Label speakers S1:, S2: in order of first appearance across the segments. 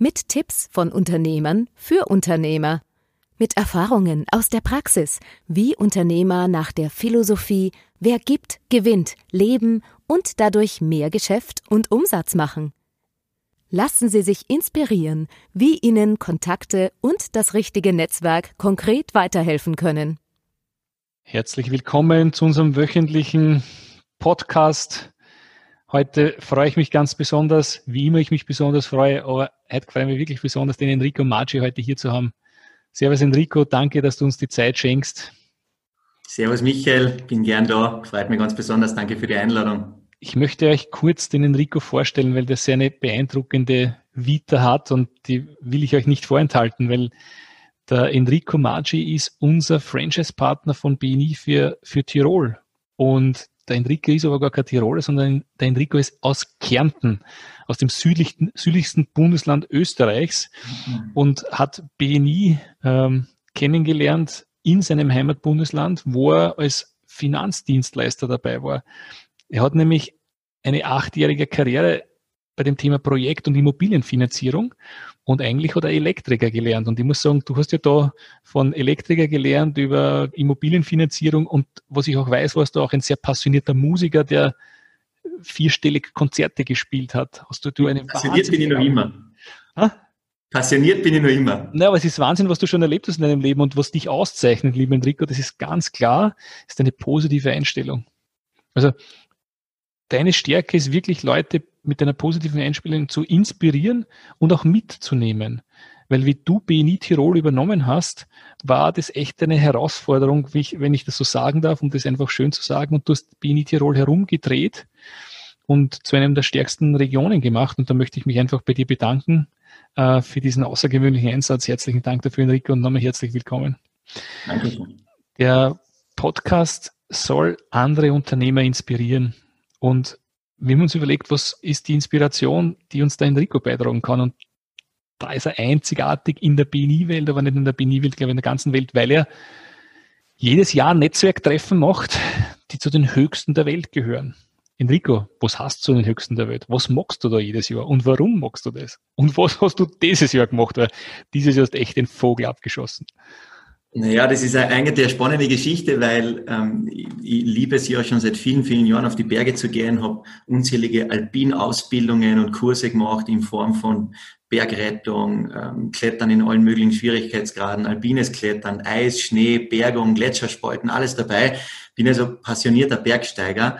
S1: Mit Tipps von Unternehmern für Unternehmer. Mit Erfahrungen aus der Praxis, wie Unternehmer nach der Philosophie Wer gibt, gewinnt, leben und dadurch mehr Geschäft und Umsatz machen. Lassen Sie sich inspirieren, wie Ihnen Kontakte und das richtige Netzwerk konkret weiterhelfen können.
S2: Herzlich willkommen zu unserem wöchentlichen Podcast Heute freue ich mich ganz besonders, wie immer ich mich besonders freue, aber heute freue ich mich wirklich besonders, den Enrico Maggi heute hier zu haben. Servus Enrico, danke, dass du uns die Zeit schenkst.
S3: Servus Michael, bin gern da, freut mich ganz besonders, danke für die Einladung.
S2: Ich möchte euch kurz den Enrico vorstellen, weil der sehr eine beeindruckende Vita hat und die will ich euch nicht vorenthalten, weil der Enrico Maggi ist unser Franchise-Partner von BNI für, für Tirol. Und der Enrico ist aber gar kein Tiroler, sondern der Enrico ist aus Kärnten, aus dem südlichsten, südlichsten Bundesland Österreichs mhm. und hat BNI ähm, kennengelernt in seinem Heimatbundesland, wo er als Finanzdienstleister dabei war. Er hat nämlich eine achtjährige Karriere bei dem Thema Projekt- und Immobilienfinanzierung und eigentlich hat er Elektriker gelernt. Und ich muss sagen, du hast ja da von Elektriker gelernt über Immobilienfinanzierung und was ich auch weiß, warst du auch ein sehr passionierter Musiker, der vierstellig Konzerte gespielt hat. Hast du, du eine
S3: Passioniert bin ich noch immer. Ha? Passioniert bin ich noch immer.
S2: Na, aber es ist Wahnsinn, was du schon erlebt hast in deinem Leben und was dich auszeichnet, lieber Enrico, das ist ganz klar, ist eine positive Einstellung. Also deine Stärke ist wirklich, Leute mit einer positiven Einstellung zu inspirieren und auch mitzunehmen. Weil wie du BNI Tirol übernommen hast, war das echt eine Herausforderung, wenn ich das so sagen darf, um das einfach schön zu sagen. Und du hast BNI Tirol herumgedreht und zu einem der stärksten Regionen gemacht. Und da möchte ich mich einfach bei dir bedanken äh, für diesen außergewöhnlichen Einsatz. Herzlichen Dank dafür, Enrico, und nochmal herzlich willkommen. Danke. Der Podcast soll andere Unternehmer inspirieren. Und wir haben uns überlegt, was ist die Inspiration, die uns der Enrico beitragen kann. Und da ist er einzigartig in der BNI-Welt, aber nicht in der BNI-Welt, glaube ich, in der ganzen Welt, weil er jedes Jahr Netzwerktreffen macht, die zu den höchsten der Welt gehören. Enrico, was hast du zu den höchsten der Welt? Was machst du da jedes Jahr? Und warum machst du das? Und was hast du dieses Jahr gemacht? Weil dieses Jahr hast du echt den Vogel abgeschossen.
S3: Naja, das ist eigentlich eine spannende Geschichte, weil ähm, ich, liebe es ja schon seit vielen, vielen Jahren auf die Berge zu gehen, habe unzählige Alpinausbildungen und Kurse gemacht in Form von Bergrettung, ähm, Klettern in allen möglichen Schwierigkeitsgraden, alpines Klettern, Eis, Schnee, Bergung, Gletscherspalten, alles dabei. Bin also passionierter Bergsteiger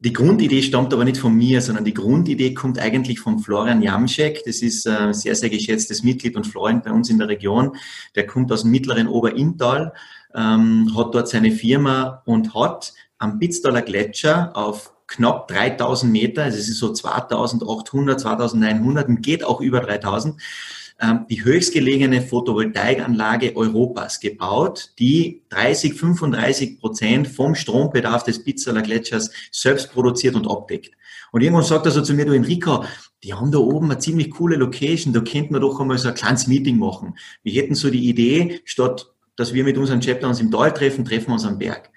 S3: die Grundidee stammt aber nicht von mir, sondern die Grundidee kommt eigentlich von Florian Jamschek. Das ist ein sehr, sehr geschätztes Mitglied und Freund bei uns in der Region. Der kommt aus dem mittleren Oberinntal, ähm, hat dort seine Firma und hat am Pitztaler Gletscher auf knapp 3000 Meter, also es ist so 2800, 2900 und geht auch über 3000, ähm, die höchstgelegene Photovoltaikanlage Europas gebaut, die 30, 35 Prozent vom Strombedarf des Pizzaler Gletschers selbst produziert und abdeckt. Und irgendwann sagt er so zu mir, du Enrico, die haben da oben eine ziemlich coole Location, da könnten wir doch einmal so ein kleines Meeting machen. Wir hätten so die Idee, statt dass wir mit unseren Chapter uns im Tal treffen, treffen wir uns am Berg.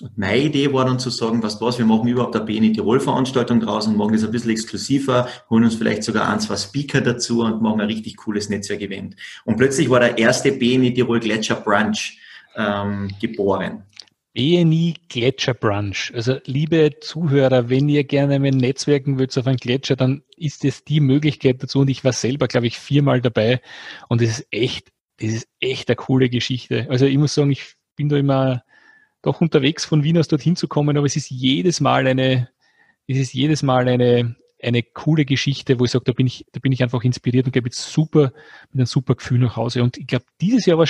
S3: Und meine Idee war dann zu sagen, was was, wir machen überhaupt eine BNI Tirol Veranstaltung draußen, machen das ein bisschen exklusiver, holen uns vielleicht sogar ein, zwei Speaker dazu und machen ein richtig cooles Netzwerkevent. Und plötzlich war der erste BNI Tirol Gletscher Brunch ähm, geboren.
S2: BNI Gletscher Brunch. Also liebe Zuhörer, wenn ihr gerne mit Netzwerken wollt auf einen Gletscher, dann ist es die Möglichkeit dazu. Und ich war selber, glaube ich, viermal dabei. Und es ist echt, das ist echt eine coole Geschichte. Also ich muss sagen, ich bin da immer doch unterwegs von Wien aus dorthin zu kommen, aber es ist jedes Mal eine, es ist jedes Mal eine, eine coole Geschichte, wo ich sage, da bin ich, da bin ich einfach inspiriert und gebe jetzt super, mit einem super Gefühl nach Hause. Und ich glaube, dieses Jahr war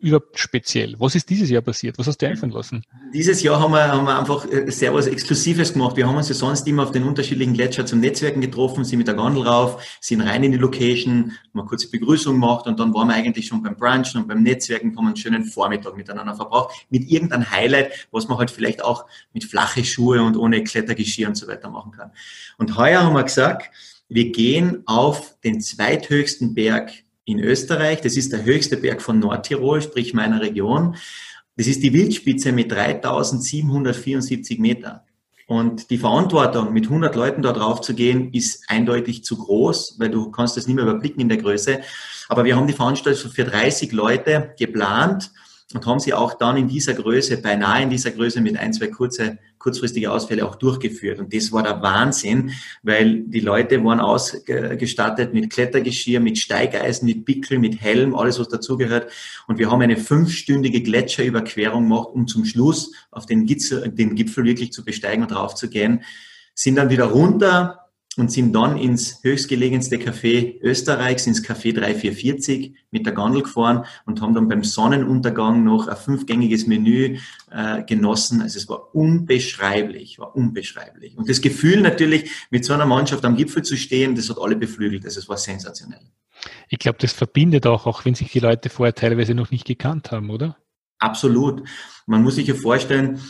S2: überhaupt speziell? Was ist dieses Jahr passiert? Was hast du einfallen lassen?
S3: Dieses Jahr haben wir, haben wir einfach äh, sehr was Exklusives gemacht. Wir haben uns ja sonst immer auf den unterschiedlichen Gletscher zum Netzwerken getroffen, sind mit der Gondel rauf, sind rein in die Location, haben eine kurze Begrüßung gemacht und dann waren wir eigentlich schon beim Brunchen und beim Netzwerken, haben einen schönen Vormittag miteinander verbraucht, mit irgendeinem Highlight, was man halt vielleicht auch mit flache Schuhe und ohne Klettergeschirr und so weiter machen kann. Und heuer haben wir gesagt, wir gehen auf den zweithöchsten Berg in Österreich. Das ist der höchste Berg von Nordtirol, sprich meiner Region. Das ist die Wildspitze mit 3774 Meter. Und die Verantwortung, mit 100 Leuten da drauf zu gehen, ist eindeutig zu groß, weil du kannst das nicht mehr überblicken in der Größe. Aber wir haben die Veranstaltung für 30 Leute geplant und haben sie auch dann in dieser Größe, beinahe in dieser Größe mit ein, zwei kurze, kurzfristige Ausfälle auch durchgeführt. Und das war der Wahnsinn, weil die Leute waren ausgestattet mit Klettergeschirr, mit Steigeisen, mit Pickel, mit Helm, alles was dazugehört. Und wir haben eine fünfstündige Gletscherüberquerung gemacht, um zum Schluss auf den Gipfel, den Gipfel wirklich zu besteigen und raufzugehen. Sind dann wieder runter, und sind dann ins höchstgelegenste Café Österreichs, ins Café 3440 mit der Gondel gefahren und haben dann beim Sonnenuntergang noch ein fünfgängiges Menü äh, genossen. Also es war unbeschreiblich, war unbeschreiblich. Und das Gefühl natürlich, mit so einer Mannschaft am Gipfel zu stehen, das hat alle beflügelt. Also es war sensationell.
S2: Ich glaube, das verbindet auch, auch wenn sich die Leute vorher teilweise noch nicht gekannt haben, oder?
S3: Absolut. Man muss sich ja vorstellen,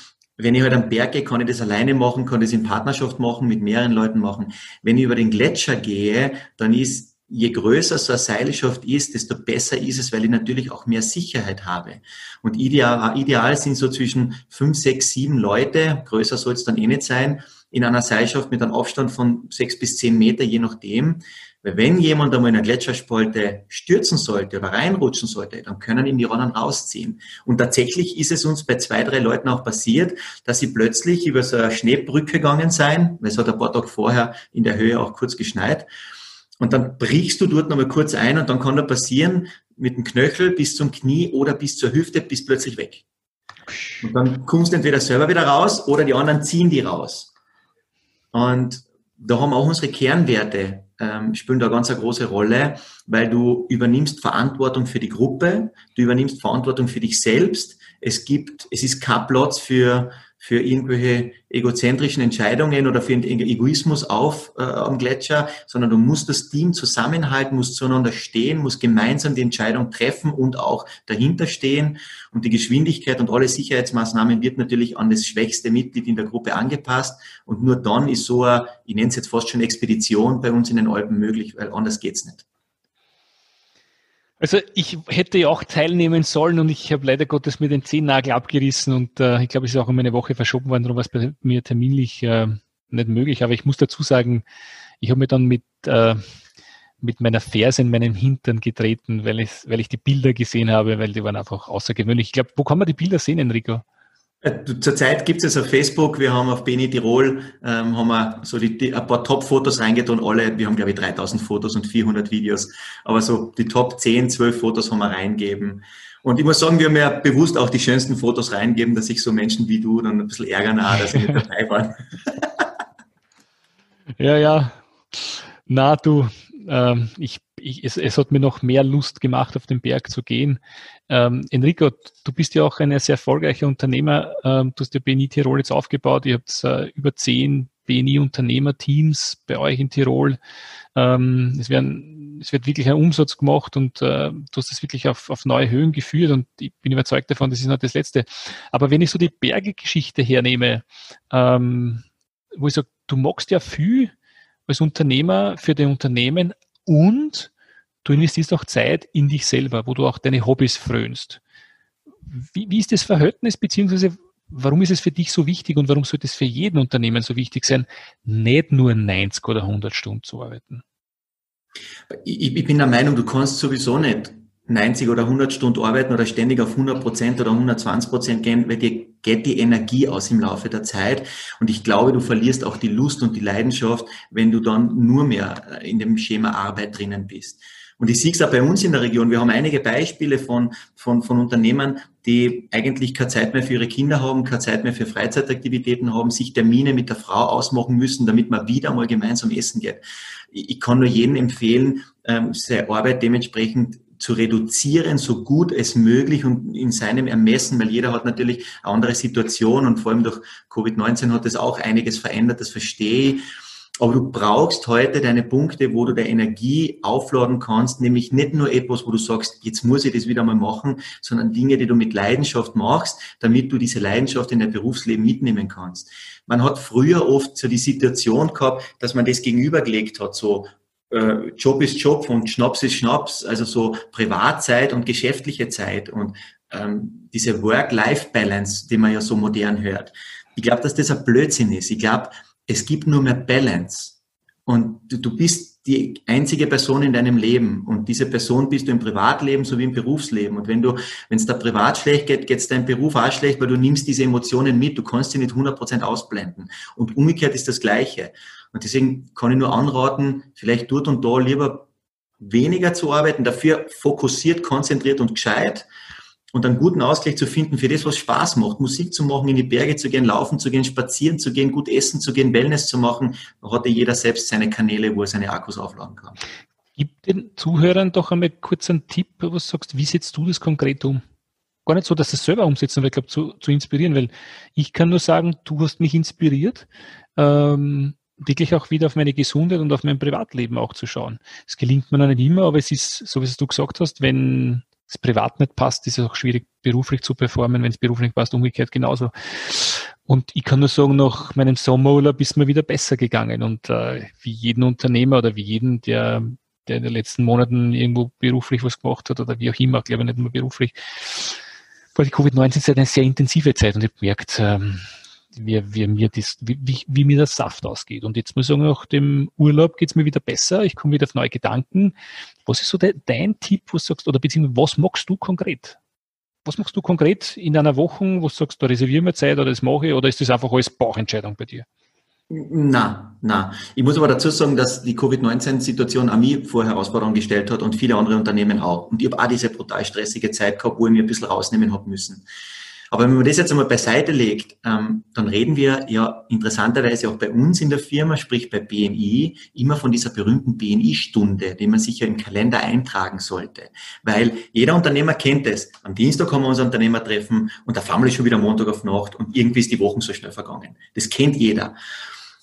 S3: wenn ich halt am Berg gehe, kann ich das alleine machen, kann das in Partnerschaft machen, mit mehreren Leuten machen. Wenn ich über den Gletscher gehe, dann ist, je größer so eine Seilschaft ist, desto besser ist es, weil ich natürlich auch mehr Sicherheit habe. Und ideal, ideal sind so zwischen fünf, sechs, sieben Leute, größer soll es dann eh nicht sein, in einer Seilschaft mit einem Abstand von sechs bis zehn Meter, je nachdem. Weil wenn jemand einmal in einer Gletscherspalte stürzen sollte oder reinrutschen sollte, dann können ihn die Ronnen rausziehen. Und tatsächlich ist es uns bei zwei, drei Leuten auch passiert, dass sie plötzlich über so eine Schneebrücke gegangen sein, weil es hat ein paar Tage vorher in der Höhe auch kurz geschneit. Und dann brichst du dort nochmal kurz ein und dann kann da passieren, mit dem Knöchel bis zum Knie oder bis zur Hüfte, bis plötzlich weg. Und dann kommst du entweder selber wieder raus oder die anderen ziehen die raus. Und da haben auch unsere Kernwerte ähm, spielen da ganz eine große Rolle, weil du übernimmst Verantwortung für die Gruppe, du übernimmst Verantwortung für dich selbst. Es gibt, es ist kein Platz für für irgendwelche egozentrischen Entscheidungen oder für Egoismus auf äh, am Gletscher, sondern du musst das Team zusammenhalten, musst zueinander stehen, musst gemeinsam die Entscheidung treffen und auch dahinter stehen. Und die Geschwindigkeit und alle Sicherheitsmaßnahmen wird natürlich an das schwächste Mitglied in der Gruppe angepasst. Und nur dann ist so eine, ich nenne es jetzt fast schon Expedition bei uns in den Alpen möglich, weil anders geht's nicht.
S2: Also ich hätte ja auch teilnehmen sollen und ich habe leider Gottes mir den Zehennagel abgerissen und äh, ich glaube, es ist auch um eine Woche verschoben worden, darum war es bei mir terminlich äh, nicht möglich. Aber ich muss dazu sagen, ich habe mir dann mit, äh, mit meiner Ferse in meinen Hintern getreten, weil ich, weil ich die Bilder gesehen habe, weil die waren einfach außergewöhnlich. Ich glaube, wo kann man die Bilder sehen, Enrico?
S3: Äh, zurzeit gibt es auf Facebook, wir haben auf Beni Tirol, ähm, haben wir so die, die, ein paar Top-Fotos reingetan, alle, wir haben glaube ich 3000 Fotos und 400 Videos, aber so die Top 10, 12 Fotos haben wir reingeben. Und ich muss sagen, wir haben ja bewusst auch die schönsten Fotos reingeben, dass sich so Menschen wie du dann ein bisschen ärgern, auch, dass sie nicht dabei waren.
S2: ja, ja. Na, du, ähm, ich, ich, es, es, hat mir noch mehr Lust gemacht, auf den Berg zu gehen. Ähm, Enrico, du bist ja auch ein sehr erfolgreicher Unternehmer. Ähm, du hast ja BNI Tirol jetzt aufgebaut. Ihr habt äh, über zehn BNI-Unternehmerteams bei euch in Tirol. Ähm, es, werden, es wird wirklich ein Umsatz gemacht und äh, du hast es wirklich auf, auf neue Höhen geführt und ich bin überzeugt davon, das ist nicht das Letzte. Aber wenn ich so die Bergegeschichte hernehme, ähm, wo ich sage, du magst ja viel als Unternehmer für dein Unternehmen und du investierst auch Zeit in dich selber, wo du auch deine Hobbys frönst. Wie, wie ist das Verhältnis, beziehungsweise warum ist es für dich so wichtig und warum sollte es für jeden Unternehmen so wichtig sein, nicht nur 90 oder 100 Stunden zu arbeiten?
S3: Ich, ich bin der Meinung, du kannst sowieso nicht 90 oder 100 Stunden arbeiten oder ständig auf 100 Prozent oder 120 Prozent gehen, weil dir geht die Energie aus im Laufe der Zeit. Und ich glaube, du verlierst auch die Lust und die Leidenschaft, wenn du dann nur mehr in dem Schema Arbeit drinnen bist. Und ich sehe es auch bei uns in der Region. Wir haben einige Beispiele von, von, von Unternehmern, die eigentlich keine Zeit mehr für ihre Kinder haben, keine Zeit mehr für Freizeitaktivitäten haben, sich Termine mit der Frau ausmachen müssen, damit man wieder mal gemeinsam essen geht. Ich kann nur jedem empfehlen, ähm, seine Arbeit dementsprechend zu reduzieren, so gut es möglich und in seinem Ermessen, weil jeder hat natürlich eine andere Situation und vor allem durch Covid-19 hat das auch einiges verändert, das verstehe ich. Aber du brauchst heute deine Punkte, wo du der Energie aufladen kannst, nämlich nicht nur etwas, wo du sagst, jetzt muss ich das wieder mal machen, sondern Dinge, die du mit Leidenschaft machst, damit du diese Leidenschaft in dein Berufsleben mitnehmen kannst. Man hat früher oft so die Situation gehabt, dass man das gegenübergelegt hat, so äh, Job ist Job und Schnaps ist Schnaps, also so Privatzeit und geschäftliche Zeit und ähm, diese Work-Life-Balance, die man ja so modern hört. Ich glaube, dass das ein Blödsinn ist. Ich glaube, es gibt nur mehr Balance. Und du, du bist die einzige Person in deinem Leben. Und diese Person bist du im Privatleben sowie im Berufsleben. Und wenn du, wenn es da privat schlecht geht, geht es deinem Beruf auch schlecht, weil du nimmst diese Emotionen mit. Du kannst sie nicht 100% ausblenden. Und umgekehrt ist das Gleiche. Und deswegen kann ich nur anraten, vielleicht dort und da lieber weniger zu arbeiten, dafür fokussiert, konzentriert und gescheit und einen guten Ausgleich zu finden für das, was Spaß macht, Musik zu machen, in die Berge zu gehen, laufen zu gehen, spazieren zu gehen, gut essen zu gehen, Wellness zu machen, da hat ja jeder selbst seine Kanäle, wo er seine Akkus aufladen kann.
S2: Gib den Zuhörern doch einmal kurz einen Tipp, was du sagst, wie setzt du das konkret um? Gar nicht so, dass es selber umsetzen, aber ich glaube, zu, zu inspirieren, weil ich kann nur sagen, du hast mich inspiriert, ähm, wirklich auch wieder auf meine Gesundheit und auf mein Privatleben auch zu schauen. Es gelingt mir noch nicht immer, aber es ist, so wie es du gesagt hast, wenn es privat nicht passt, ist es auch schwierig, beruflich zu performen. Wenn es beruflich passt, umgekehrt genauso. Und ich kann nur sagen, nach meinem Sommerurlaub ist mir wieder besser gegangen. Und äh, wie jeden Unternehmer oder wie jeden, der, der in den letzten Monaten irgendwo beruflich was gemacht hat oder wie auch immer, glaube ich nicht nur beruflich, war die Covid-19-Zeit eine sehr intensive Zeit und ich habe gemerkt, ähm, wie, wie, mir das, wie, wie, mir das Saft ausgeht. Und jetzt muss ich sagen, nach dem Urlaub geht es mir wieder besser. Ich komme wieder auf neue Gedanken. Was ist so de, dein Tipp, du sagst, oder beziehungsweise was magst du konkret? Was machst du konkret in einer Woche, wo du sagst, da reservieren wir Zeit oder das mache ich, oder ist das einfach alles Bauchentscheidung bei dir?
S3: Na, na. Ich muss aber dazu sagen, dass die Covid-19-Situation an mich vor Herausforderungen gestellt hat und viele andere Unternehmen auch. Und ich habe auch diese brutal stressige Zeit gehabt, wo ich mir ein bisschen rausnehmen habe müssen. Aber wenn man das jetzt einmal beiseite legt, ähm, dann reden wir ja interessanterweise auch bei uns in der Firma, sprich bei BNI, immer von dieser berühmten BNI-Stunde, die man sich ja im Kalender eintragen sollte. Weil jeder Unternehmer kennt es. Am Dienstag haben wir unser Unternehmertreffen und der Family schon wieder Montag auf Nacht und irgendwie ist die Woche so schnell vergangen. Das kennt jeder.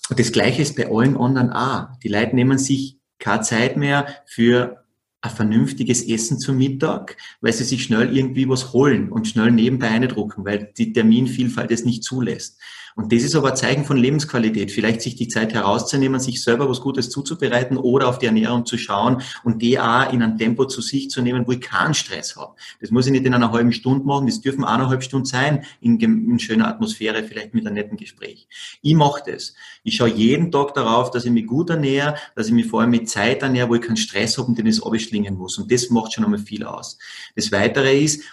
S3: Und das Gleiche ist bei allen anderen auch. Die Leute nehmen sich keine Zeit mehr für ein vernünftiges Essen zum Mittag, weil sie sich schnell irgendwie was holen und schnell nebenbei eindrucken, weil die Terminvielfalt es nicht zulässt. Und das ist aber ein Zeichen von Lebensqualität. Vielleicht sich die Zeit herauszunehmen, sich selber was Gutes zuzubereiten oder auf die Ernährung zu schauen und die auch in ein Tempo zu sich zu nehmen, wo ich keinen Stress habe. Das muss ich nicht in einer halben Stunde machen, das dürfen eineinhalb Stunden sein, in, in schöner Atmosphäre, vielleicht mit einem netten Gespräch. Ich mache das. Ich schaue jeden Tag darauf, dass ich mich gut ernähre, dass ich mich vor allem mit Zeit ernähre, wo ich keinen Stress habe und den es abschlingen muss. Und das macht schon einmal viel aus. Das Weitere ist,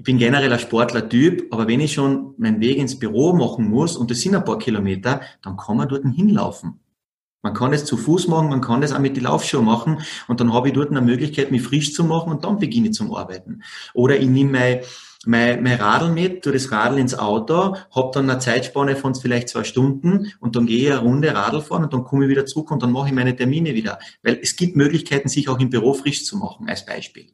S3: ich bin generell ein Sportler-Typ, aber wenn ich schon meinen Weg ins Büro machen muss und das sind ein paar Kilometer, dann kann man dort hinlaufen. Man kann es zu Fuß machen, man kann das auch mit die Laufschuhe machen und dann habe ich dort eine Möglichkeit, mich frisch zu machen und dann beginne ich zum Arbeiten. Oder ich nehme mein, mein, mein Radl mit, tue das Radl ins Auto, habe dann eine Zeitspanne von vielleicht zwei Stunden und dann gehe ich eine Runde Radl fahren und dann komme ich wieder zurück und dann mache ich meine Termine wieder. Weil es gibt Möglichkeiten, sich auch im Büro frisch zu machen, als Beispiel.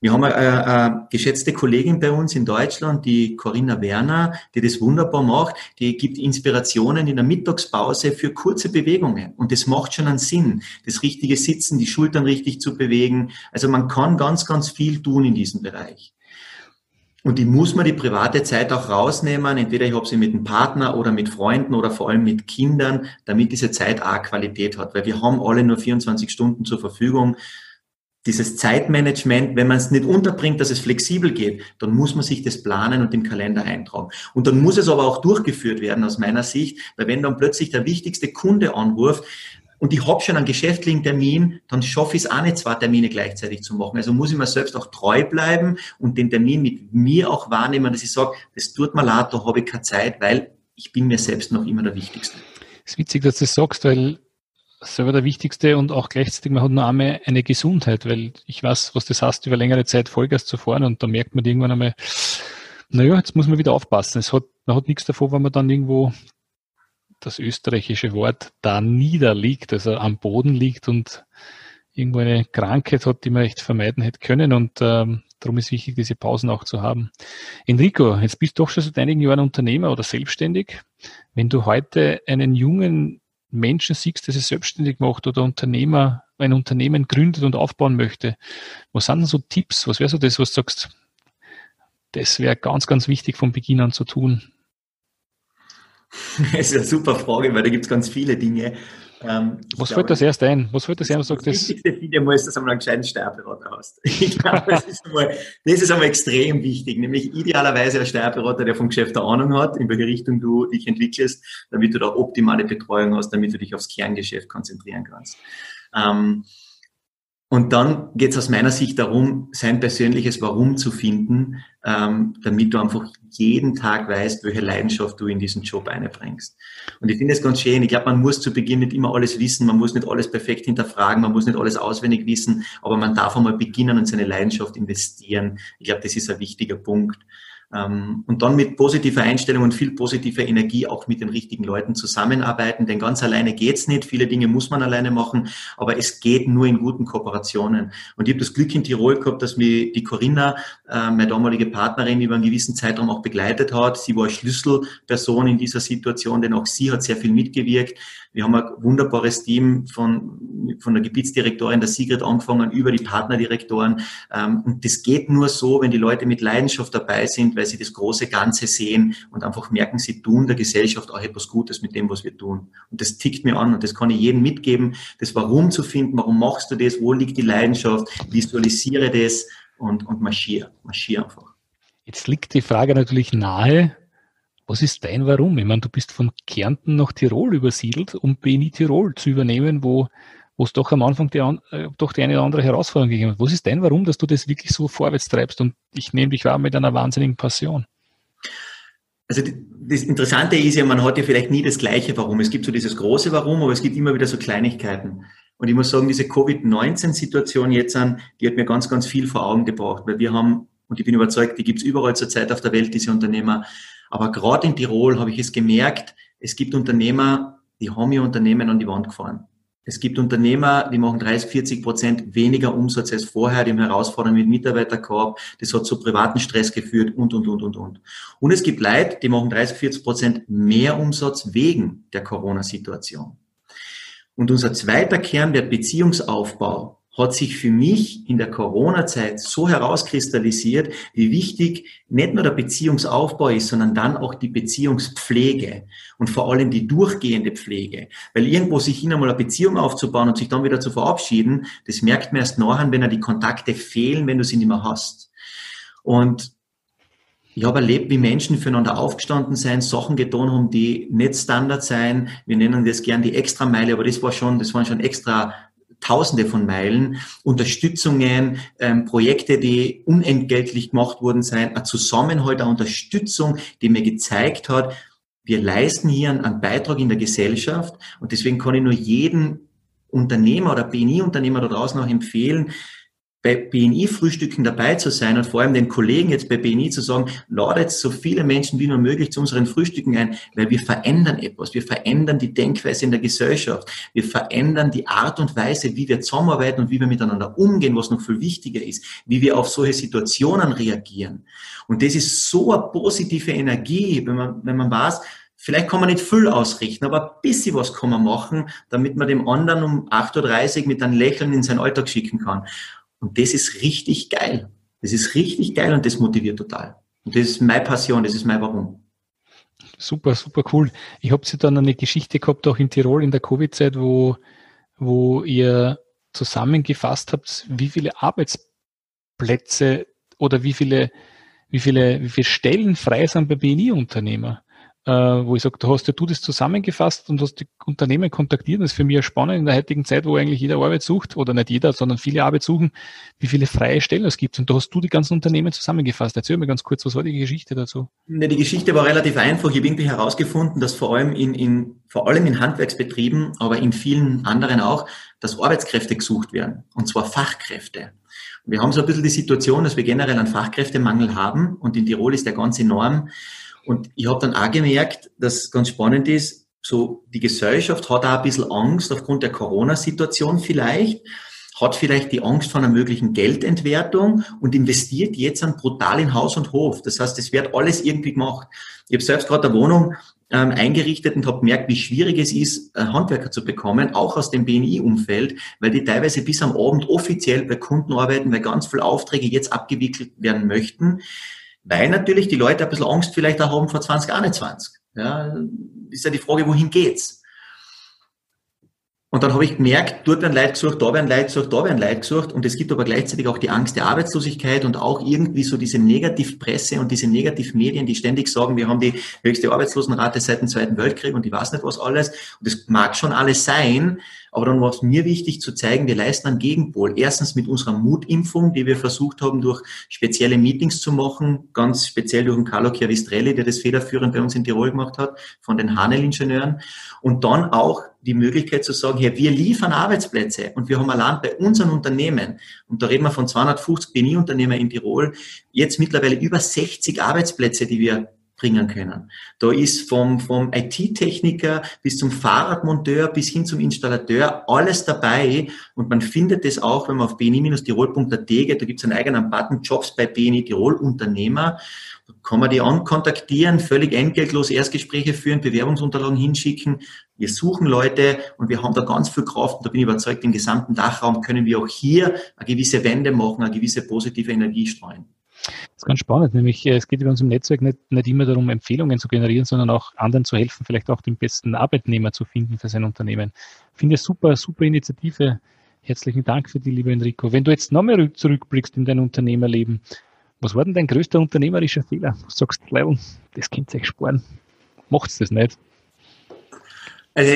S3: Wir haben eine, eine geschätzte Kollegin bei uns in Deutschland, die Corinna Werner, die das wunderbar macht. Die gibt Inspirationen in der Mittagspause für kurze Bewegungen. Und das macht schon einen Sinn, das richtige Sitzen, die Schultern richtig zu bewegen. Also man kann ganz, ganz viel tun in diesem Bereich. Und die muss man die private Zeit auch rausnehmen. Entweder ich habe sie mit einem Partner oder mit Freunden oder vor allem mit Kindern, damit diese Zeit auch Qualität hat. Weil wir haben alle nur 24 Stunden zur Verfügung dieses Zeitmanagement, wenn man es nicht unterbringt, dass es flexibel geht, dann muss man sich das planen und im Kalender eintragen. Und dann muss es aber auch durchgeführt werden aus meiner Sicht, weil wenn dann plötzlich der wichtigste Kunde anruft, und ich habe schon einen geschäftlichen Termin, dann schaffe ich es auch nicht, zwei Termine gleichzeitig zu machen. Also muss ich mir selbst auch treu bleiben und den Termin mit mir auch wahrnehmen, dass ich sage, das tut mir leid, da habe ich keine Zeit, weil ich bin mir selbst noch immer der Wichtigste.
S2: Es ist witzig, dass du das sagst, weil selber der wichtigste und auch gleichzeitig, man hat nur einmal eine Gesundheit, weil ich weiß, was das heißt, über längere Zeit Vollgas zu fahren und da merkt man irgendwann einmal, naja, jetzt muss man wieder aufpassen. Es hat, man hat nichts davor, wenn man dann irgendwo das österreichische Wort da niederliegt, also am Boden liegt und irgendwo eine Krankheit hat, die man echt vermeiden hätte können. Und ähm, darum ist wichtig, diese Pausen auch zu haben. Enrico, jetzt bist du doch schon seit einigen Jahren Unternehmer oder selbstständig. Wenn du heute einen jungen Menschen siehst, der sich selbstständig macht oder Unternehmer, ein Unternehmen gründet und aufbauen möchte, was sind denn so Tipps? Was wäre so das, was du sagst, das wäre ganz, ganz wichtig von Beginn an zu tun?
S3: Das ist eine super Frage, weil da gibt es ganz viele Dinge.
S2: Ähm, was fällt das erst ein? Was fällt das ein?
S3: Das, das Wichtigste finde ich ist, dass du einmal einen gescheiten Steuerberater hast. Ich glaube, das ist, einmal, das ist einmal extrem wichtig. Nämlich idealerweise ein Steuerberater, der vom Geschäft eine Ahnung hat, in welche Richtung du dich entwickelst, damit du da optimale Betreuung hast, damit du dich aufs Kerngeschäft konzentrieren kannst. Ähm, und dann geht es aus meiner Sicht darum, sein persönliches Warum zu finden, ähm, damit du einfach jeden Tag weißt, welche Leidenschaft du in diesen Job einbringst. Und ich finde es ganz schön. Ich glaube, man muss zu Beginn nicht immer alles wissen, man muss nicht alles perfekt hinterfragen, man muss nicht alles auswendig wissen, aber man darf einmal beginnen und seine Leidenschaft investieren. Ich glaube, das ist ein wichtiger Punkt. Ähm, und dann mit positiver Einstellung und viel positiver Energie auch mit den richtigen Leuten zusammenarbeiten, denn ganz alleine geht's nicht. Viele Dinge muss man alleine machen, aber es geht nur in guten Kooperationen. Und ich habe das Glück in Tirol gehabt, dass mir die Corinna, äh, meine damalige Partnerin, über einen gewissen Zeitraum auch begleitet hat. Sie war Schlüsselperson in dieser Situation, denn auch sie hat sehr viel mitgewirkt. Wir haben ein wunderbares Team von, von der Gebietsdirektorin der Sigrid angefangen über die Partnerdirektoren. Ähm, und das geht nur so, wenn die Leute mit Leidenschaft dabei sind, weil sie das große Ganze sehen und einfach merken, sie tun der Gesellschaft auch etwas Gutes mit dem, was wir tun. Und das tickt mir an und das kann ich jedem mitgeben, das Warum zu finden, warum machst du das, wo liegt die Leidenschaft, visualisiere das und, und marschier, marschier einfach.
S2: Jetzt liegt die Frage natürlich nahe, was ist dein Warum? Ich meine, du bist von Kärnten nach Tirol übersiedelt, um BNI Tirol zu übernehmen, wo wo es doch am Anfang die, äh, doch die eine oder andere Herausforderung gegeben hat. Was ist dein Warum, dass du das wirklich so vorwärts treibst? Und ich nehme dich wahr mit einer wahnsinnigen Passion.
S3: Also das Interessante ist ja, man hat ja vielleicht nie das gleiche Warum. Es gibt so dieses große Warum, aber es gibt immer wieder so Kleinigkeiten. Und ich muss sagen, diese Covid-19-Situation jetzt an, die hat mir ganz, ganz viel vor Augen gebracht, weil wir haben, und ich bin überzeugt, die gibt es überall zurzeit auf der Welt, diese Unternehmer, aber gerade in Tirol habe ich es gemerkt, es gibt Unternehmer, die haben ihr Unternehmen an die Wand gefahren. Es gibt Unternehmer, die machen 30, 40 Prozent weniger Umsatz als vorher, die haben Herausforderungen mit Mitarbeiterkorb, das hat zu privaten Stress geführt und, und, und, und, und. Und es gibt Leute, die machen 30, 40 Prozent mehr Umsatz wegen der Corona-Situation. Und unser zweiter Kernwert Beziehungsaufbau hat sich für mich in der Corona-Zeit so herauskristallisiert, wie wichtig nicht nur der Beziehungsaufbau ist, sondern dann auch die Beziehungspflege und vor allem die durchgehende Pflege. Weil irgendwo sich hin einmal eine Beziehung aufzubauen und sich dann wieder zu verabschieden, das merkt man erst nachher, wenn er die Kontakte fehlen, wenn du sie nicht mehr hast. Und ich habe erlebt, wie Menschen füreinander aufgestanden sind, Sachen getan haben, die nicht Standard sein. Wir nennen das gern die Extrameile, aber das war schon, das waren schon extra Tausende von Meilen, Unterstützungen, ähm, Projekte, die unentgeltlich gemacht worden sind, ein Zusammenhalt, eine Unterstützung, die mir gezeigt hat, wir leisten hier einen, einen Beitrag in der Gesellschaft. Und deswegen kann ich nur jeden Unternehmer oder BNI-Unternehmer da draußen auch empfehlen, bei BNI-Frühstücken dabei zu sein und vor allem den Kollegen jetzt bei BNI zu sagen, ladet so viele Menschen wie nur möglich zu unseren Frühstücken ein, weil wir verändern etwas. Wir verändern die Denkweise in der Gesellschaft. Wir verändern die Art und Weise, wie wir zusammenarbeiten und wie wir miteinander umgehen, was noch viel wichtiger ist, wie wir auf solche Situationen reagieren. Und das ist so eine positive Energie, wenn man, wenn man weiß, Vielleicht kann man nicht viel ausrichten, aber ein bisschen was kann man machen, damit man dem anderen um 8.30 Uhr mit einem Lächeln in seinen Alltag schicken kann. Und das ist richtig geil. Das ist richtig geil und das motiviert total. Und das ist meine Passion, das ist mein Warum.
S2: Super, super cool. Ich habe sie dann eine Geschichte gehabt, auch in Tirol in der Covid-Zeit, wo, wo ihr zusammengefasst habt, wie viele Arbeitsplätze oder wie viele, wie viele, wie viele Stellen frei sind bei BNI-Unternehmer wo ich sage, da hast ja du das zusammengefasst und hast die Unternehmen kontaktiert. Das ist für mich spannend in der heutigen Zeit, wo eigentlich jeder Arbeit sucht, oder nicht jeder, sondern viele Arbeit suchen, wie viele freie Stellen es gibt. Und da hast du die ganzen Unternehmen zusammengefasst. Erzähl mir ganz kurz, was war die Geschichte dazu?
S3: Die Geschichte war relativ einfach. Ich habe irgendwie herausgefunden, dass vor allem in, in, vor allem in Handwerksbetrieben, aber in vielen anderen auch, dass Arbeitskräfte gesucht werden. Und zwar Fachkräfte. Wir haben so ein bisschen die Situation, dass wir generell einen Fachkräftemangel haben und in Tirol ist der ganz enorm. Und ich habe dann auch gemerkt, dass ganz spannend ist, so die Gesellschaft hat auch ein bisschen Angst aufgrund der Corona-Situation vielleicht, hat vielleicht die Angst vor einer möglichen Geldentwertung und investiert jetzt an brutal in Haus und Hof. Das heißt, es wird alles irgendwie gemacht. Ich habe selbst gerade eine Wohnung ähm, eingerichtet und habe gemerkt, wie schwierig es ist, äh, Handwerker zu bekommen, auch aus dem BNI-Umfeld, weil die teilweise bis am Abend offiziell bei Kunden arbeiten, weil ganz viele Aufträge jetzt abgewickelt werden möchten, weil natürlich die Leute ein bisschen Angst vielleicht auch haben vor 2021. Ja, ist ja die Frage, wohin geht's? Und dann habe ich gemerkt, dort werden Leute gesucht, da werden Leute gesucht, da werden Leute gesucht. Und es gibt aber gleichzeitig auch die Angst der Arbeitslosigkeit und auch irgendwie so diese Negativpresse und diese Negativmedien, die ständig sagen, wir haben die höchste Arbeitslosenrate seit dem Zweiten Weltkrieg und ich weiß nicht was alles. Und das mag schon alles sein, aber dann war es mir wichtig zu zeigen, wir leisten einen Gegenpol. Erstens mit unserer Mutimpfung, die wir versucht haben, durch spezielle Meetings zu machen, ganz speziell durch den Carlo Chiavistrelli, der das federführend bei uns in Tirol gemacht hat, von den Hanel-Ingenieuren. Und dann auch die Möglichkeit zu sagen, hey, wir liefern Arbeitsplätze und wir haben allein bei unseren Unternehmen, und da reden wir von 250 BNI-Unternehmer in Tirol, jetzt mittlerweile über 60 Arbeitsplätze, die wir bringen können. Da ist vom, vom IT-Techniker bis zum Fahrradmonteur bis hin zum Installateur alles dabei und man findet es auch, wenn man auf bni-tirol.at geht, da gibt es einen eigenen Button Jobs bei BNI Tirol Unternehmer, da kann man die ankontaktieren, völlig entgeltlos Erstgespräche führen, Bewerbungsunterlagen hinschicken. Wir suchen Leute und wir haben da ganz viel Kraft und da bin ich überzeugt, im gesamten Dachraum können wir auch hier eine gewisse Wende machen, eine gewisse positive Energie streuen.
S2: Das ist ganz spannend, nämlich äh, es geht bei uns im Netzwerk nicht, nicht immer darum, Empfehlungen zu generieren, sondern auch anderen zu helfen, vielleicht auch den besten Arbeitnehmer zu finden für sein Unternehmen. Finde ich super, super Initiative. Herzlichen Dank für die, liebe Enrico. Wenn du jetzt nochmal zurückblickst in dein Unternehmerleben, was war denn dein größter unternehmerischer Fehler? Du sagst, Leibung, das könnt ihr euch sparen. Macht's das nicht?
S3: Also,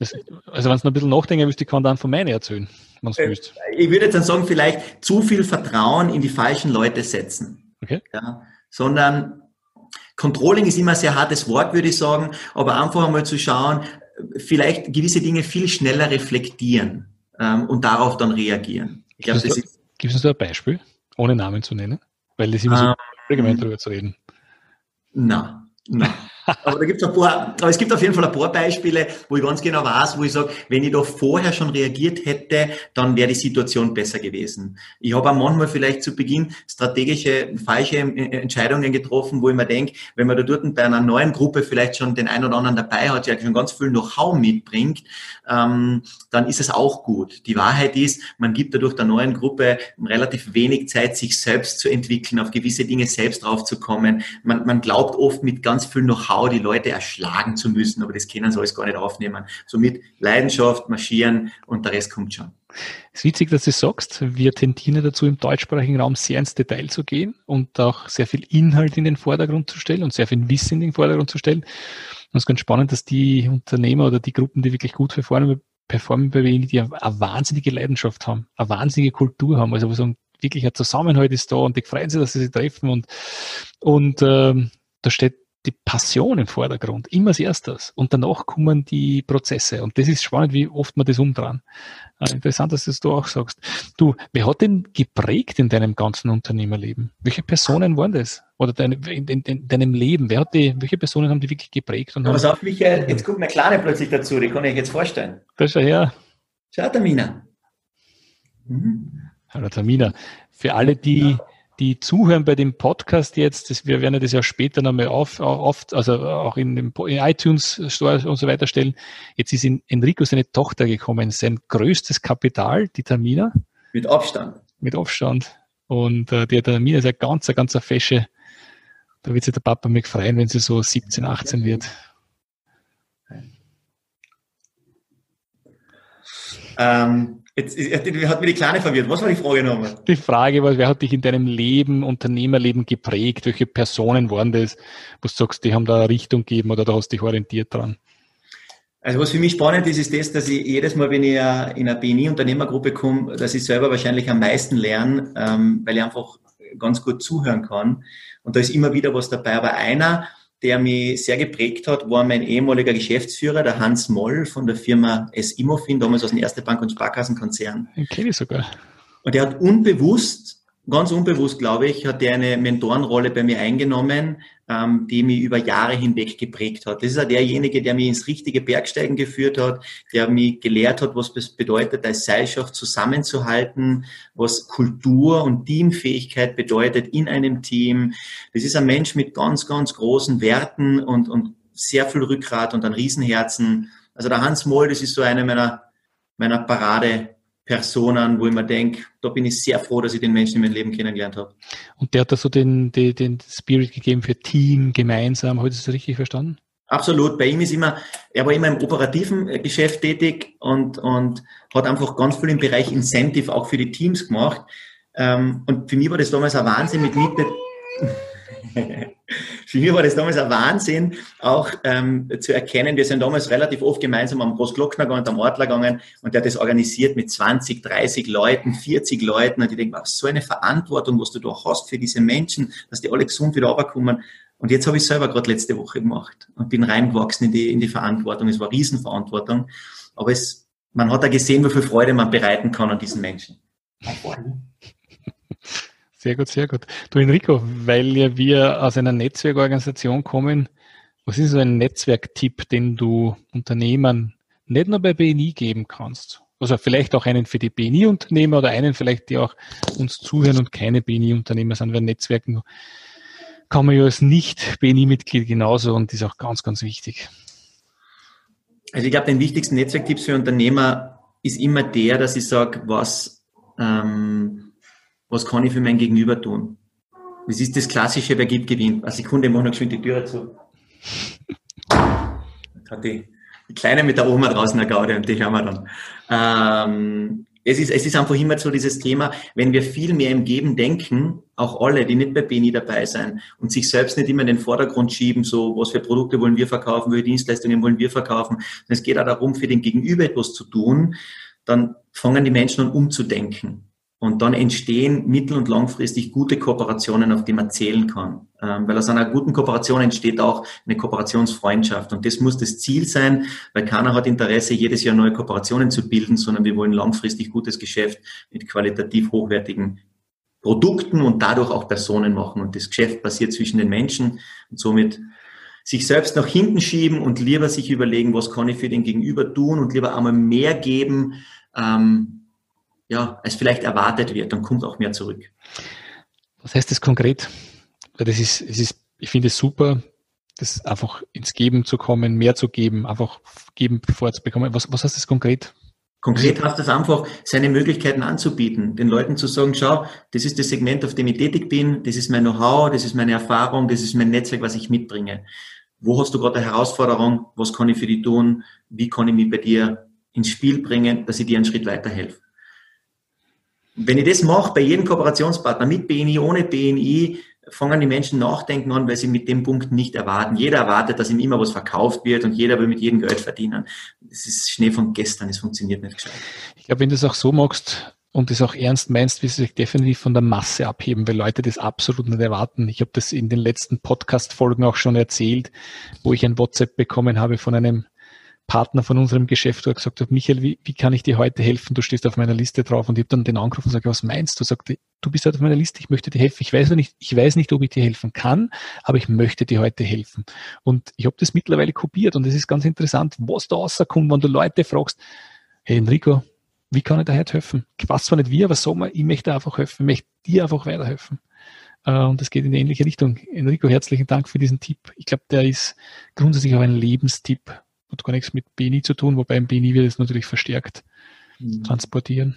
S2: also wenn du noch ein bisschen nachdenken willst, ich kann dann von meinen erzählen
S3: wenn es willst. Ich würde jetzt dann sagen, vielleicht zu viel Vertrauen in die falschen Leute setzen. Okay. Ja, sondern Controlling ist immer ein sehr hartes Wort, würde ich sagen, aber einfach einmal zu schauen, vielleicht gewisse Dinge viel schneller reflektieren ähm, und darauf dann reagieren.
S2: Ich glaub, Gibst du uns da ein Beispiel, ohne Namen zu nennen? Weil das immer so ähm, allgemein drüber zu reden.
S3: Na, na. Aber da gibt's ein paar, aber es gibt auf jeden Fall ein paar Beispiele, wo ich ganz genau weiß, wo ich sage, wenn ich da vorher schon reagiert hätte, dann wäre die Situation besser gewesen. Ich habe auch manchmal vielleicht zu Beginn strategische, falsche Entscheidungen getroffen, wo ich mir denke, wenn man da dort bei einer neuen Gruppe vielleicht schon den einen oder anderen dabei hat, der schon ganz viel Know-how mitbringt, ähm, dann ist es auch gut. Die Wahrheit ist, man gibt dadurch der neuen Gruppe relativ wenig Zeit, sich selbst zu entwickeln, auf gewisse Dinge selbst draufzukommen. Man, man glaubt oft mit ganz viel Know-how Know-how, die Leute erschlagen zu müssen, aber das können sie alles gar nicht aufnehmen. Somit Leidenschaft, marschieren und der Rest kommt schon.
S2: Es ist witzig, dass du sagst, wir tendieren dazu, im deutschsprachigen Raum sehr ins Detail zu gehen und auch sehr viel Inhalt in den Vordergrund zu stellen und sehr viel Wissen in den Vordergrund zu stellen. Und es ist ganz spannend, dass die Unternehmer oder die Gruppen, die wirklich gut performen, performen bei wenig, die eine, wahnsinnige Leidenschaft haben, eine wahnsinnige Kultur haben, also wo so ein wirklicher Zusammenhalt ist da und die freuen sich, dass sie sich treffen und, und ähm, da steht die Passion im Vordergrund, immer als erstes. Und danach kommen die Prozesse. Und das ist spannend, wie oft man das umdrehen. Äh, interessant, dass das du auch sagst. Du, wer hat denn geprägt in deinem ganzen Unternehmerleben? Welche Personen waren das? Oder dein, in, in, in, deinem Leben? Wer hat die, welche Personen haben die wirklich geprägt?
S3: Und Pass auf, Michael, jetzt kommt eine Kleine plötzlich dazu, die kann ich jetzt vorstellen.
S2: Das ist ja her.
S3: Schau, Tamina.
S2: Mhm. Hallo, Tamina. Für alle, die, ja die zuhören bei dem Podcast jetzt, das, wir werden das ja später nochmal auf, oft, also auch in dem in iTunes Store und so weiter stellen. Jetzt ist in Enrico seine Tochter gekommen, sein größtes Kapital, die Tamina.
S3: Mit Abstand.
S2: Mit Abstand. Und äh, die Tamina ist ja ganz, ganz fesche. Da wird sich der Papa mich freuen, wenn sie so 17, 18 wird.
S3: Ähm, Jetzt hat mir die Kleine verwirrt. Was war die Frage nochmal?
S2: Die Frage war, wer hat dich in deinem Leben, Unternehmerleben geprägt? Welche Personen waren das, wo du sagst, die haben da eine Richtung gegeben oder da hast du dich orientiert dran?
S3: Also was für mich spannend ist, ist das, dass ich jedes Mal, wenn ich in eine BNI-Unternehmergruppe komme, dass ich selber wahrscheinlich am meisten lerne, ähm, weil ich einfach ganz gut zuhören kann. Und da ist immer wieder was dabei. Aber einer, der mich sehr geprägt hat, war mein ehemaliger Geschäftsführer, der Hans Moll von der Firma S. Immofin, damals aus dem Erste Bank- und Sparkassenkonzern.
S2: Den kenne ich sogar.
S3: Und er hat unbewusst ganz unbewusst, glaube ich, hat er eine Mentorenrolle bei mir eingenommen, ähm, die mich über Jahre hinweg geprägt hat. Das ist auch derjenige, der mich ins richtige Bergsteigen geführt hat, der mich gelehrt hat, was es bedeutet, als Seilschaft zusammenzuhalten, was Kultur und Teamfähigkeit bedeutet in einem Team. Das ist ein Mensch mit ganz, ganz großen Werten und, und sehr viel Rückgrat und ein Riesenherzen. Also der Hans Moll, das ist so eine meiner, meiner Parade, Personen, wo ich mir denke, da bin ich sehr froh, dass ich den Menschen in meinem Leben kennengelernt habe.
S2: Und der hat da so den, den, den Spirit gegeben für Team, gemeinsam. Habe ich das richtig verstanden?
S3: Absolut. Bei ihm ist immer, er war immer im operativen äh, Geschäft tätig und, und hat einfach ganz viel im Bereich Incentive auch für die Teams gemacht. Ähm, und für mich war das damals ein Wahnsinn mit Mitte. Für mich war das damals ein Wahnsinn, auch ähm, zu erkennen. Wir sind damals relativ oft gemeinsam am Großglockner gegangen, am Ortler gegangen und der hat das organisiert mit 20, 30 Leuten, 40 Leuten. Und ich denke, was so eine Verantwortung, was du da hast für diese Menschen, dass die alle gesund wieder runterkommen. Und jetzt habe ich selber gerade letzte Woche gemacht und bin reingewachsen in die, in die Verantwortung. Es war Riesenverantwortung. Aber es, man hat da gesehen, wie viel Freude man bereiten kann an diesen Menschen.
S2: Sehr gut, sehr gut. Du Enrico, weil ja wir aus einer Netzwerkorganisation kommen, was ist so ein Netzwerktipp, den du Unternehmern nicht nur bei BNI geben kannst? Also vielleicht auch einen für die BNI-Unternehmer oder einen vielleicht, die auch uns zuhören und keine BNI-Unternehmer sind, weil Netzwerken kann man ja als Nicht-BNI-Mitglied genauso und ist auch ganz, ganz wichtig.
S3: Also ich glaube, den wichtigsten Netzwerktipps für Unternehmer ist immer der, dass ich sage, was ähm, was kann ich für mein Gegenüber tun? Das ist das Klassische, wer gibt, gewinnt. Eine Sekunde, ich mache noch geschwind die Tür zu. hat die, die Kleine mit der Oma draußen eine Gaude und die hören wir dann. Ähm, es ist, es ist einfach immer so dieses Thema, wenn wir viel mehr im Geben denken, auch alle, die nicht bei Beni dabei sein und sich selbst nicht immer in den Vordergrund schieben, so was für Produkte wollen wir verkaufen, welche Dienstleistungen wollen wir verkaufen. Es geht auch darum, für den Gegenüber etwas zu tun, dann fangen die Menschen an umzudenken. Und dann entstehen mittel- und langfristig gute Kooperationen, auf die man zählen kann. Ähm, weil aus einer guten Kooperation entsteht auch eine Kooperationsfreundschaft. Und das muss das Ziel sein, weil keiner hat Interesse, jedes Jahr neue Kooperationen zu bilden, sondern wir wollen langfristig gutes Geschäft mit qualitativ hochwertigen Produkten und dadurch auch Personen machen. Und das Geschäft passiert zwischen den Menschen und somit sich selbst nach hinten schieben und lieber sich überlegen, was kann ich für den Gegenüber tun und lieber einmal mehr geben, ähm, ja, als vielleicht erwartet wird, dann kommt auch mehr zurück.
S2: Was heißt das konkret? Das ist, es ist, ich finde es super, das einfach ins Geben zu kommen, mehr zu geben, einfach geben vorzubekommen. Was, was heißt das konkret?
S3: Konkret heißt das einfach, seine Möglichkeiten anzubieten, den Leuten zu sagen, schau, das ist das Segment, auf dem ich tätig bin, das ist mein Know-how, das ist meine Erfahrung, das ist mein Netzwerk, was ich mitbringe. Wo hast du gerade eine Herausforderung? Was kann ich für dich tun? Wie kann ich mich bei dir ins Spiel bringen, dass ich dir einen Schritt weiterhelfe? Wenn ich das mache bei jedem Kooperationspartner, mit BNI, ohne BNI, fangen die Menschen nachdenken an, weil sie mit dem Punkt nicht erwarten. Jeder erwartet, dass ihm immer was verkauft wird und jeder will mit jedem Geld verdienen. Das ist Schnee von gestern, es funktioniert nicht gescheit.
S2: Ich glaube, wenn du es auch so magst und das auch ernst meinst, wirst du dich definitiv von der Masse abheben, weil Leute das absolut nicht erwarten. Ich habe das in den letzten Podcast-Folgen auch schon erzählt, wo ich ein WhatsApp bekommen habe von einem Partner von unserem Geschäft, der gesagt hat, Michael, wie, wie kann ich dir heute helfen? Du stehst auf meiner Liste drauf und ich habe dann den angerufen und sage, was meinst du? Sagt, du bist heute auf meiner Liste, ich möchte dir helfen. Ich weiß nicht, ich weiß nicht, ob ich dir helfen kann, aber ich möchte dir heute helfen. Und ich habe das mittlerweile kopiert und es ist ganz interessant, was da rauskommt, wenn du Leute fragst, hey Enrico, wie kann ich dir heute helfen? Weiß zwar nicht wie, aber sag mal, ich möchte einfach helfen, ich möchte dir einfach weiterhelfen. Äh, und das geht in die ähnliche Richtung. Enrico, herzlichen Dank für diesen Tipp. Ich glaube, der ist grundsätzlich auch ein Lebenstipp hat gar nichts mit BNI zu tun, wobei im BNI wird es natürlich verstärkt mhm. transportieren.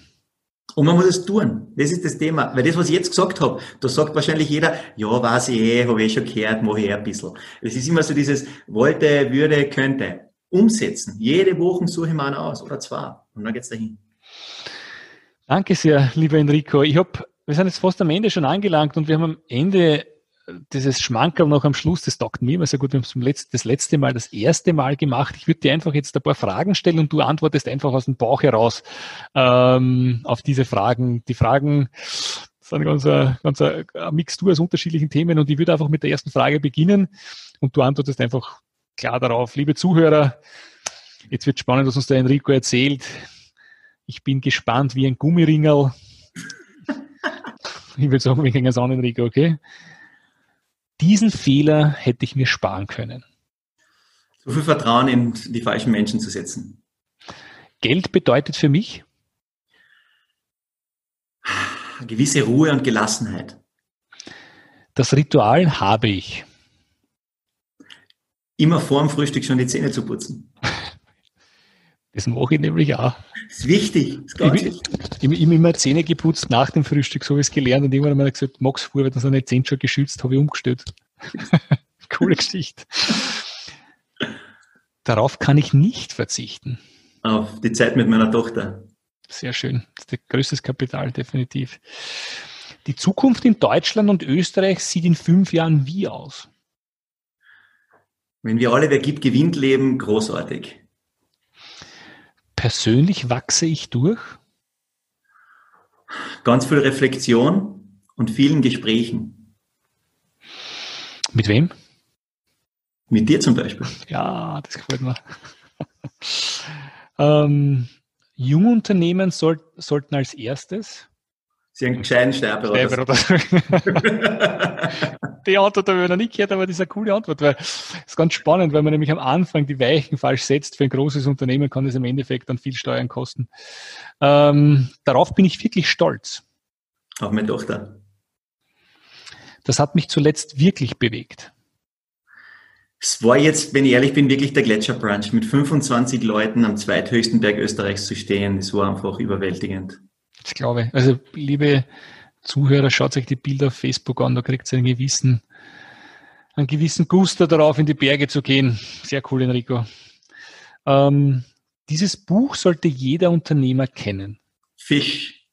S3: Und man muss es tun. Das ist das Thema. Weil das, was ich jetzt gesagt habe, da sagt wahrscheinlich jeder, ja, weiß ich eh, habe ich schon gehört, mache ich ein bisschen. Es ist immer so dieses wollte, würde, könnte. Umsetzen. Jede Woche suche ich mir einen aus oder zwei. Und dann geht's dahin.
S2: Danke sehr, lieber Enrico. Ich hab, wir sind jetzt fast am Ende schon angelangt und wir haben am Ende dieses Schmankerl noch am Schluss, das taugt mir immer sehr gut. Wir haben es das letzte Mal, das erste Mal gemacht. Ich würde dir einfach jetzt ein paar Fragen stellen und du antwortest einfach aus dem Bauch heraus ähm, auf diese Fragen. Die Fragen sind ganz, ein, ganz ein Mixtur aus unterschiedlichen Themen und ich würde einfach mit der ersten Frage beginnen und du antwortest einfach klar darauf. Liebe Zuhörer, jetzt wird spannend, was uns der Enrico erzählt. Ich bin gespannt wie ein Gummiringel. Ich würde sagen, wir gehen es an, Enrico, okay? Diesen Fehler hätte ich mir sparen können.
S3: So viel Vertrauen in die falschen Menschen zu setzen.
S2: Geld bedeutet für mich?
S3: Eine gewisse Ruhe und Gelassenheit.
S2: Das Ritual habe ich.
S3: Immer vor dem Frühstück schon die Zähne zu putzen.
S2: Das mache ich nämlich auch.
S3: Das ist wichtig. Das
S2: ich. Ich, ich, ich immer Zähne geputzt nach dem Frühstück, so habe ich es gelernt. Und irgendwann habe ich gesagt, Max, vorher wird seine Zähne schon geschützt, habe ich umgestellt. Coole Geschichte. Darauf kann ich nicht verzichten.
S3: Auf die Zeit mit meiner Tochter.
S2: Sehr schön. Das ist der größtes Kapital, definitiv. Die Zukunft in Deutschland und Österreich sieht in fünf Jahren wie aus?
S3: Wenn wir alle Wer gibt, gewinnt leben, großartig.
S2: Persönlich wachse ich durch?
S3: Ganz viel Reflexion und vielen Gesprächen.
S2: Mit wem?
S3: Mit dir zum Beispiel.
S2: Ja, das gefällt mir. ähm, Jungunternehmen soll, sollten als erstes
S3: Sie einen gescheiten Steuerberater.
S2: die Antwort habe ich noch nicht gehört, aber das ist eine coole Antwort, weil es ist ganz spannend, weil man nämlich am Anfang die Weichen falsch setzt. Für ein großes Unternehmen kann es im Endeffekt dann viel Steuern kosten. Ähm, darauf bin ich wirklich stolz.
S3: Auch meine Tochter.
S2: Das hat mich zuletzt wirklich bewegt.
S3: Es war jetzt, wenn ich ehrlich bin, wirklich der Gletscherbrunch mit 25 Leuten am zweithöchsten Berg Österreichs zu stehen. Das war einfach überwältigend.
S2: Ich glaube, also liebe Zuhörer, schaut euch die Bilder auf Facebook an, da kriegt ihr einen gewissen, einen gewissen Guster darauf, in die Berge zu gehen. Sehr cool, Enrico. Ähm, dieses Buch sollte jeder Unternehmer kennen.
S3: Fisch.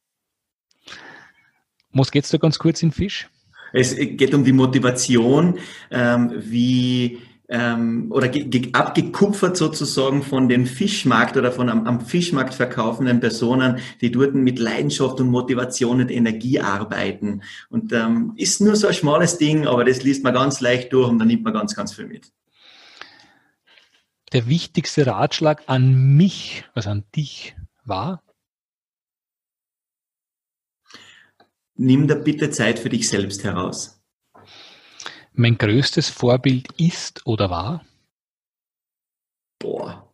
S2: Was geht's da ganz kurz in Fisch?
S3: Es geht um die Motivation, ähm, wie ähm, oder abgekupfert sozusagen von dem Fischmarkt oder von am, am, Fischmarkt verkaufenden Personen, die dort mit Leidenschaft und Motivation und Energie arbeiten. Und ähm, ist nur so ein schmales Ding, aber das liest man ganz leicht durch und dann nimmt man ganz, ganz viel mit.
S2: Der wichtigste Ratschlag an mich, also an dich, war?
S3: Nimm da bitte Zeit für dich selbst heraus.
S2: Mein größtes Vorbild ist oder war?
S3: Boah.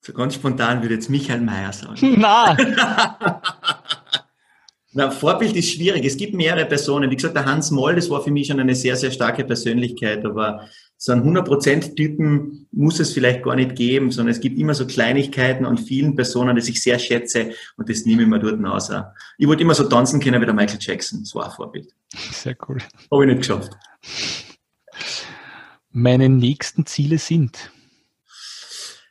S3: So ganz spontan würde jetzt Michael Mayer sagen.
S2: Na.
S3: Na, Vorbild ist schwierig. Es gibt mehrere Personen. Wie gesagt, der Hans Moll, das war für mich schon eine sehr, sehr starke Persönlichkeit, aber so einen 100%-Typen muss es vielleicht gar nicht geben, sondern es gibt immer so Kleinigkeiten an vielen Personen, die ich sehr schätze und das nehme ich mir dort raus. Ich wollte immer so tanzen können wie der Michael Jackson. Das war ein Vorbild.
S2: Sehr cool.
S3: Habe ich nicht geschafft.
S2: Meine nächsten Ziele sind?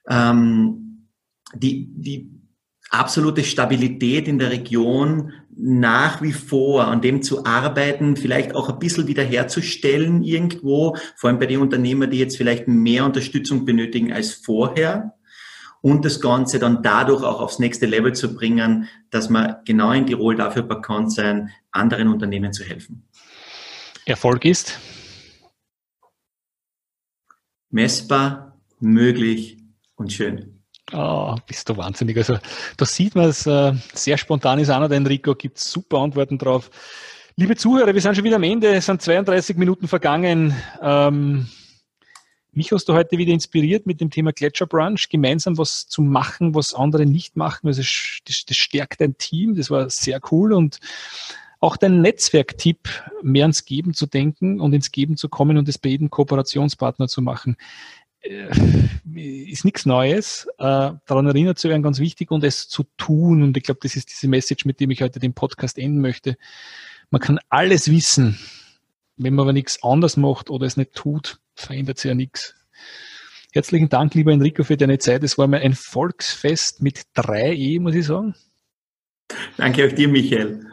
S3: Ähm, die, die absolute Stabilität in der Region nach wie vor an dem zu arbeiten, vielleicht auch ein bisschen wiederherzustellen irgendwo, vor allem bei den Unternehmern, die jetzt vielleicht mehr Unterstützung benötigen als vorher und das Ganze dann dadurch auch aufs nächste Level zu bringen, dass man genau in Tirol dafür bekannt sein, anderen Unternehmen zu helfen.
S2: Erfolg ist?
S3: Messbar, möglich und schön.
S2: Oh, bist du wahnsinnig. Also da sieht man es, äh, sehr spontan ist einer, der Enrico gibt super Antworten drauf. Liebe Zuhörer, wir sind schon wieder am Ende, es sind 32 Minuten vergangen. Ähm, mich hast du heute wieder inspiriert mit dem Thema Gletscherbrunch, gemeinsam was zu machen, was andere nicht machen. Also das, das stärkt dein Team, das war sehr cool und auch dein Netzwerktipp, mehr ans Geben zu denken und ins Geben zu kommen und es bei jedem Kooperationspartner zu machen. Äh, ist nichts Neues. Äh, daran erinnert zu werden, ganz wichtig und es zu tun. Und ich glaube, das ist diese Message, mit dem ich heute den Podcast enden möchte. Man kann alles wissen. Wenn man aber nichts anders macht oder es nicht tut, verändert sich ja nichts. Herzlichen Dank, lieber Enrico, für deine Zeit. Es war mir ein Volksfest mit drei E, muss ich sagen.
S3: Danke auch dir, Michael.